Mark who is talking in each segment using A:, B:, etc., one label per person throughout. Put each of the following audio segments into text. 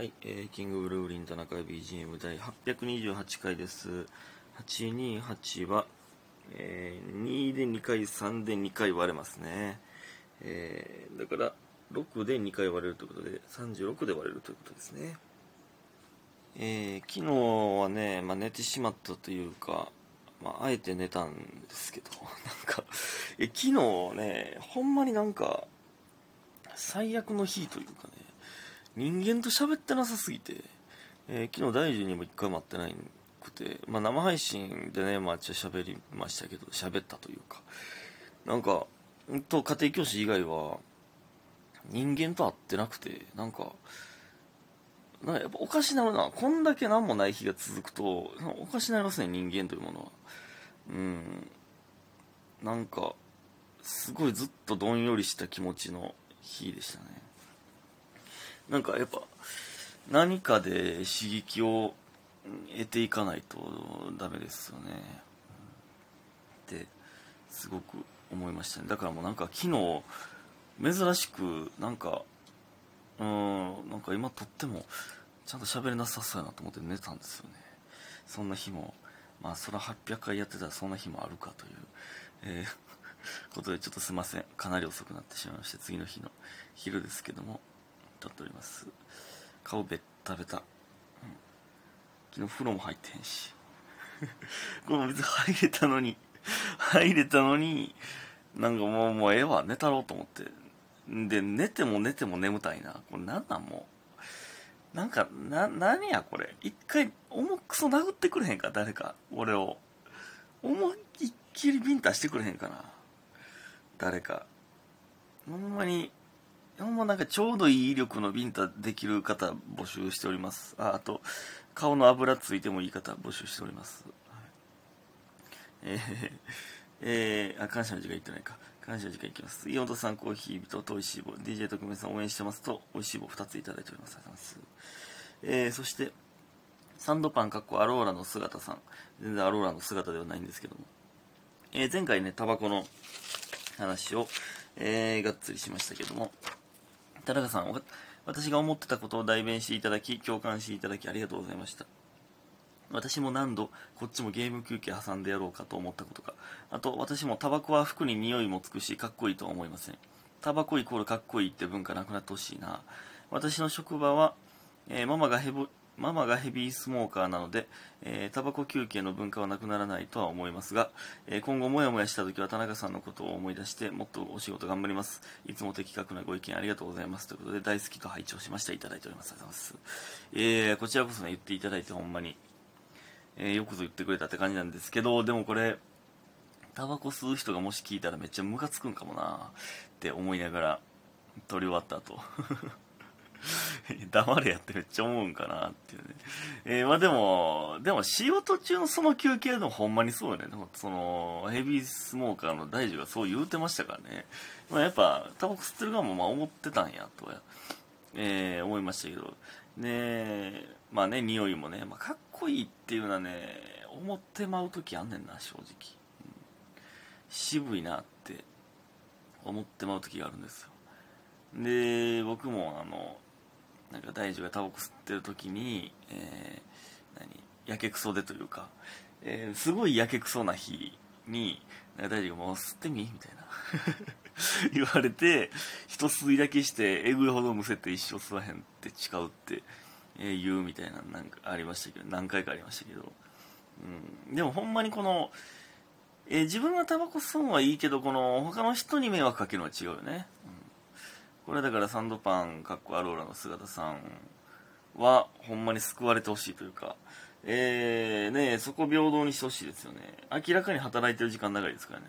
A: はい、えー、キングブルーリン田中 BGM 第828回です。828は、えー、2で2回、3で2回割れますね。えー、だから、6で2回割れるということで、36で割れるということですね。えー、昨日はね、まあ、寝てしまったというか、まあ、あえて寝たんですけど、なんか、え昨日ね、ほんまになんか、最悪の日というかね、人間と喋ってなさすぎて、えー昨日大樹にも一回も会ってないくて、まあ、生配信でね、まあ、ちょ喋りましたけど、喋ったというか、なんか、んと家庭教師以外は、人間と会ってなくて、なんか、なんかやっぱおかしなるな。こんだけ何もない日が続くと、おかしなりますね、人間というものは。うん。なんか、すごいずっとどんよりした気持ちの日でしたね。なんかやっぱ、何かで刺激を得ていかないとダメですよね。って、すごく思いましたね。だからもうなんか昨日、珍しく、なんか、うん、なんか今とっても、ちゃんと喋れなさそうやなと思って寝たんですよね。そんな日も、まあそら800回やってたらそんな日もあるかという、えーことでちょっとすいません。かなり遅くなってしまいまして、次の日の昼ですけども、っております。顔ベッタベタ。うん昨日風呂も入ってへんし。これ別に入れたのに、入れたのに、なんかもう、もうええわ、寝たろうと思って。で、寝ても寝ても眠たいな。これなんなんもう。なんか、な、何やこれ。一回、重くそ殴ってくれへんか、誰か。俺を。思いっきりビンタしてくれへんかな。誰か。ほんまに、ほんまなんかちょうどいい威力のビンタできる方募集しております。あ、あと、顔の油ついてもいい方募集しております。はいえー、えー、あ、感謝の時間言ってないか。感謝の時間いきます。イオントさんコーヒー人と美味しい棒、DJ 特命さん応援してますと、美味しい棒2ついただいております。ありがとうございます。えー、そして、サンドパンかっこアローラの姿さん。全然アローラの姿ではないんですけども。えー、前回ね、タバコの話を、えー、がっつりしましたけども、田中さん、私が思ってたことを代弁していただき、共感していただきありがとうございました。私も何度、こっちもゲーム休憩挟んでやろうかと思ったことか。あと、私もタバコは服に匂いもつくし、かっこいいとは思いません。タバコイコールかっこいいって文化なくなってほしいな。私の職場は、えーママがヘボママがヘビースモーカーなので、えータバコ休憩の文化はなくならないとは思いますが、えー今後もやもやした時は田中さんのことを思い出して、もっとお仕事頑張ります。いつも的確なご意見ありがとうございます。ということで、大好きと拝聴しました。いただいております。ありがとうございます。えーこちらこそね、言っていただいてほんまに、えーよくぞ言ってくれたって感じなんですけど、でもこれ、タバコ吸う人がもし聞いたらめっちゃムカつくんかもなって思いながら、撮り終わった後。黙れやってめっちゃ思うんかなっていうね。えーまあでも、でも仕事中のその休憩でもほんまにそうよね。その、ヘビースモーカーの大樹がそう言うてましたからね。まあやっぱ、タバコ吸ってる側もまあ思ってたんや、とは、えー思いましたけど。ねまあね、匂いもね、まあかっこいいっていうのはね、思ってまう時あんねんな、正直。うん渋いなって思ってまう時があるんですよ。で、僕もあの、か大樹がタバコ吸ってる時に、えー、何、やけくそでというか、えーすごいやけくそな日に、大樹がもう吸ってみみたいな。言われて、一吸いだけして、えぐいほどむせて一生吸わへんって誓うって、えー言うみたいななんかありましたけど、何回かありましたけど、うん。でもほんまにこの、えー自分がタバコ吸うのはいいけど、この他の人に迷惑かけるのは違うよね。うこれだからサンドパン、かっこアローラの姿さんは、ほんまに救われてほしいというか、えー、ねそこ平等にしてほしいですよね。明らかに働いてる時間長いですからね。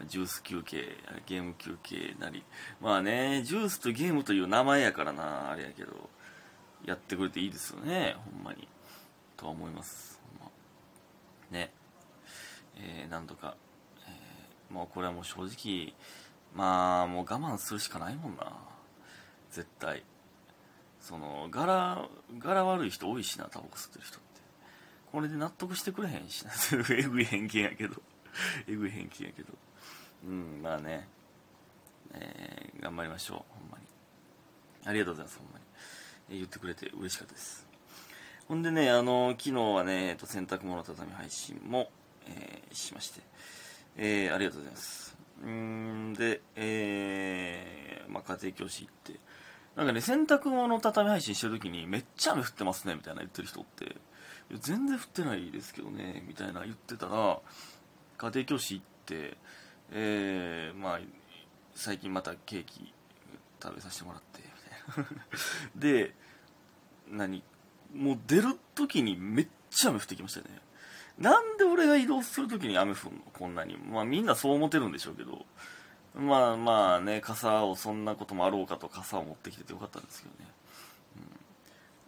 A: うん。ジュース休憩、ゲーム休憩なり。まあね、ジュースとゲームという名前やからな、あれやけど、やってくれていいですよね、ほんまに。とは思います。ほんまね。えー、なんとか、えー、もうこれはもう正直、まあ、もう我慢するしかないもんな。絶対。その、柄、柄悪い人多いしな、タバコ吸ってる人って。これで納得してくれへんしな。えぐい偏見やけど。えぐい偏見やけど。うん、まあね。えー、頑張りましょう、ほんまに。ありがとうございますほんまに、えー、言ってくれて嬉しかったですほんでねあの昨日はね、えっと、洗濯物畳配信も、えー、しまして、えー、ありがとうございますうんでえー、まあ家庭教師行って。なんかね洗濯物畳配信してる時にめっちゃ雨降ってますねみたいな言ってる人って。全然降ってないですけどねみたいな言ってたら家庭教師行ってえー、まあ最近またケーキ食べさせてもらってみたいな。で何もう出る時にめっちゃ雨降ってきましたね。なんで俺が移動する時に雨降るの？こんなに。まあみんなそう思ってるんでしょうけど。まあまあね傘をそんなこともあろうかと傘を持ってきててよかったんですけどね。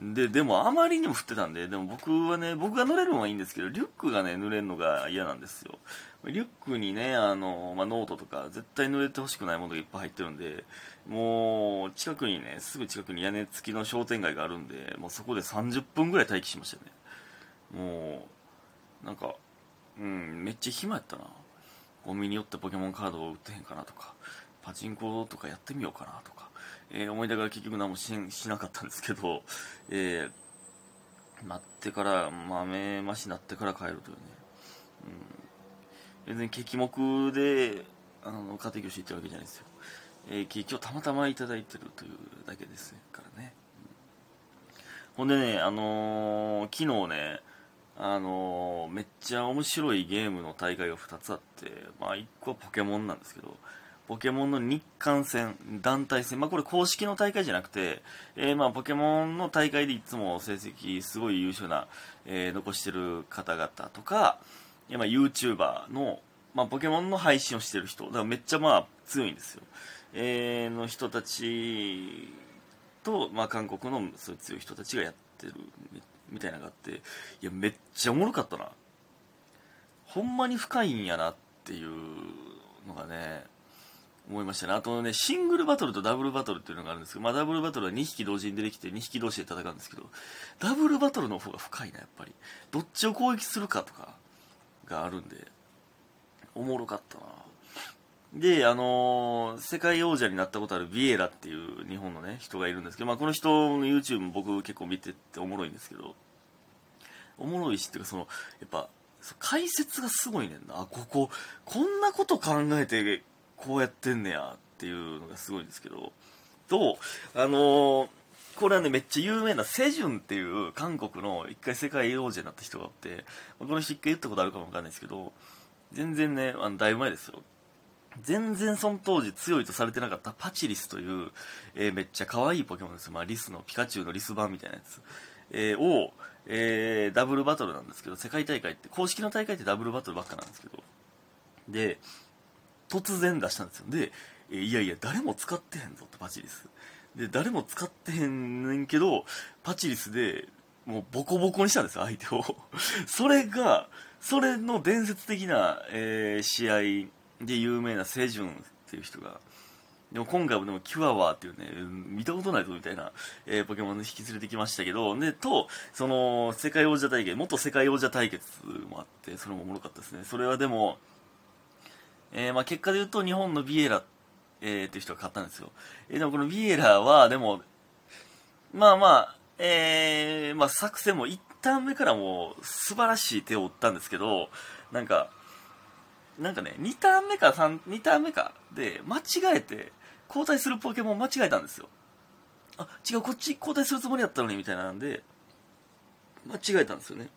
A: で、でもあまりにも降ってたんで、でも僕はね、僕が乗れるのはいいんですけど、リュックがね、濡れるのが嫌なんですよ。リュックにね、あの、まあ、ノートとか、絶対濡れてほしくないものがいっぱい入ってるんで、もう、近くにね、すぐ近くに屋根付きの商店街があるんで、もうそこで30分ぐらい待機しましたね。もう、なんか、うん、めっちゃ暇やったな。コンビニ寄ってポケモンカードを売ってへんかなとか、パチンコとかやってみようかなとか、えー、思いながら結局何もししなかったんですけど、えー、待ってから、豆ましなってから帰るというね、うん、全然激目で、あの、家庭教師行ってるわけじゃないですよ。えー、ケーキをたまたまいただいてるというだけですからね。ほんでね、あのー、昨日ね、あのー、めっちゃ面白いゲームの大会が2つあって、まあ1個はポケモンなんですけど、ポケモンの日韓戦、団体戦、まあこれ公式の大会じゃなくて、えー、まあポケモンの大会でいつも成績すごい優秀な、えー、残してる方々とか、まあ YouTuber の、まあポケモンの配信をしてる人、だからめっちゃまあ強いんですよ。えー、の人たちと、まあ韓国のそういう強い人たちがやってる。みたいなのがあって、いやめっちゃおもろかったな。ほんまに深いんやなっていうのがね、思いましたね。あとね、シングルバトルとダブルバトルっていうのがあるんですけど、まあダブルバトルは2匹同時に出てきて2匹同士で戦うんですけど、ダブルバトルの方が深いな、やっぱり。どっちを攻撃するかとかがあるんで、おもろかったなで、あのー、世界王者になったことあるビエラっていう日本のね、人がいるんですけど、まあこの人の YouTube も僕結構見てておもろいんですけど、おもろいしっていうかその、やっぱ、解説がすごいねんな。あここ、こんなこと考えてこうやってんねやっていうのがすごいんですけどとあのー、これはねめっちゃ有名なセジュンっていう韓国の一回世界王者になった人がおってこの人一回言ったことあるかもわかんないですけど全然ねあのだいぶ前ですよ全然その当時強いとされてなかったパチリスという、えー、めっちゃ可愛いポケモンですまあ、リスのピカチュウのリス版みたいなやつ、えー、を、えー、ダブルバトルなんですけど世界大会って公式の大会ってダブルバトルばっかなんですけど。で突然出したんですよ。でえいやいや誰も使ってへんぞってパチリス。で誰も使ってへんねんけどパチリスでもうボコボコにしたんですよ相手を。それがそれの伝説的な、えー、試合で有名なセジュンっていう人がでも今回もでもキュアワーっていうね、見たことないぞみたいな、えー、ポケモン引き連れてきましたけど、で、と、その、世界王者対決、元世界王者対決もあって、それもおもろかったですね。それはでも、えー、まあ、結果で言うと日本のビエラ、えー、っていう人が勝ったんですよ。えー、でもこのビエラは、でも、まあまあ、えー、まあ作戦も1ターン目からもう素晴らしい手を打ったんですけど、なんか、なんかね、2ターン目か3、2ターン目かで間違えて交代するポケモン間違えたんですよ。あ、違う、こっち交代するつもりだったのにみたいなんで、間違えたんですよね。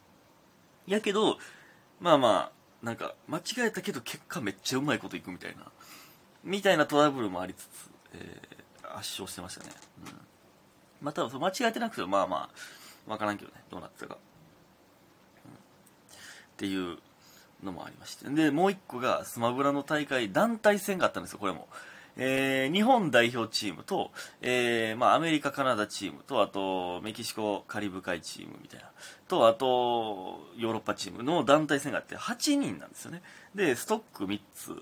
A: やけど、まあまあ、なんか間違えたけど結果めっちゃうまいこといくみたいなみたいなトラブルもありつつ、えー、圧勝してましたね、うん、まあ多分間違えてなくてもまあまあ分からんけどねどうなってたか、うん、っていうのもありましてでもう一個がスマブラの大会団体戦があったんですよこれもえー、日本代表チームと、えーまあ、アメリカ、カナダチームと、あとメキシコ、カリブ海チームみたいな、と、あとヨーロッパチームの団体戦があって8人なんですよね。で、ストック3つ。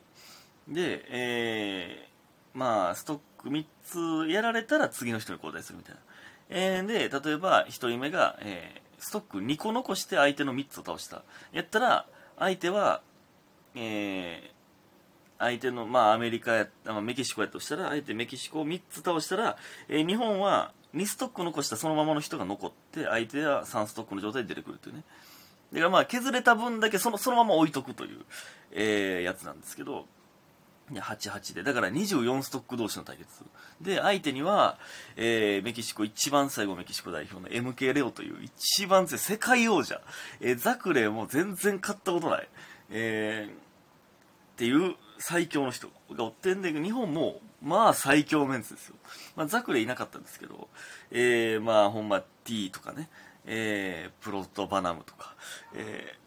A: で、えー、まあ、ストック3つやられたら次の人に交代するみたいな。えー、で、例えば1人目が、えー、ストック2個残して相手の3つを倒した。やったら、相手は、えー、相手の、まあ、アメリカや、まあ、メキシコやとしたら、相手メキシコを3つ倒したら、えー日本は2ストック残したそのままの人が残って、相手は3ストックの状態で出てくるというね。だからまあ、削れた分だけそのそのまま置いとくという、えーやつなんですけど、88で、だから24ストック同士の対決。で、相手には、えーメキシコ、一番最後メキシコ代表の MK レオという一番強い世界王者。えーザクレーも全然勝ったことない。えーっていう最強の人がおってんで、日本も、まあ最強メンツですよ。まあザクレいなかったんですけど、えーまあほんま T とかね、えープロトバナムとか、えー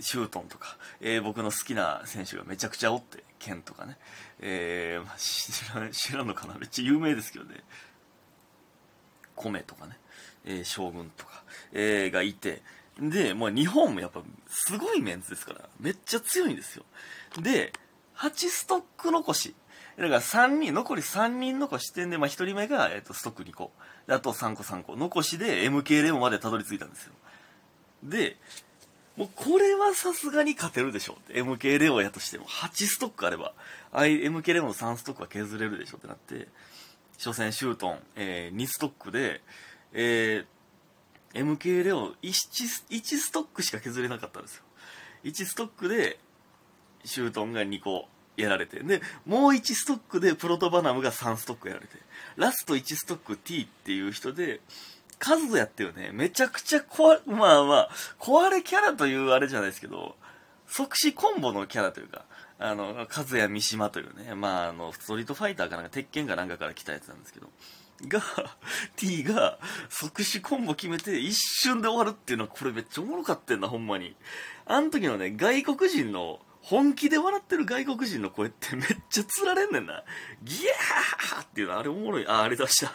A: シュートンとか、えー僕の好きな選手がめちゃくちゃおって、ケンとかね、えーまあ、知ら知らんのかな、めっちゃ有名ですけどね、コメとかね、えー将軍とか、えーがいて、で、もう日本もやっぱすごいメンツですから、めっちゃ強いんですよ。で、8ストック残し。だから3人、残り3人残してんで、まあ1人目が、えっとストック2個。あと3個3個。残しで MK レモンまでたどり着いたんですよ。で、もうこれはさすがに勝てるでしょって。MK レオやとしても、8ストックあれば、MK レオの3ストックは削れるでしょってなって、初戦シュートン、えー2ストックで、えー MK レオ 1, 1ストックしか削れなかったんですよ。1ストックで、シュートンが2個やられて、で、もう1ストックでプロトバナムが3ストックやられて、ラスト1ストック T っていう人で、数やってよね、めちゃくちゃ壊れ、まあまあ、壊れキャラというあれじゃないですけど、即死コンボのキャラというか、あの、和也三島というね、まああの、ストリートファイターかなんか、鉄拳かなんかから来たやつなんですけど、が、T が即死コンボ決めて一瞬で終わるっていうのはこれめっちゃおもろかってんな、ほんまに。あの時のね、外国人の、本気で笑ってる外国人の声ってめっちゃ釣られんねんな。ギャーっていうのあれおもろい。あ、ありがとうございました。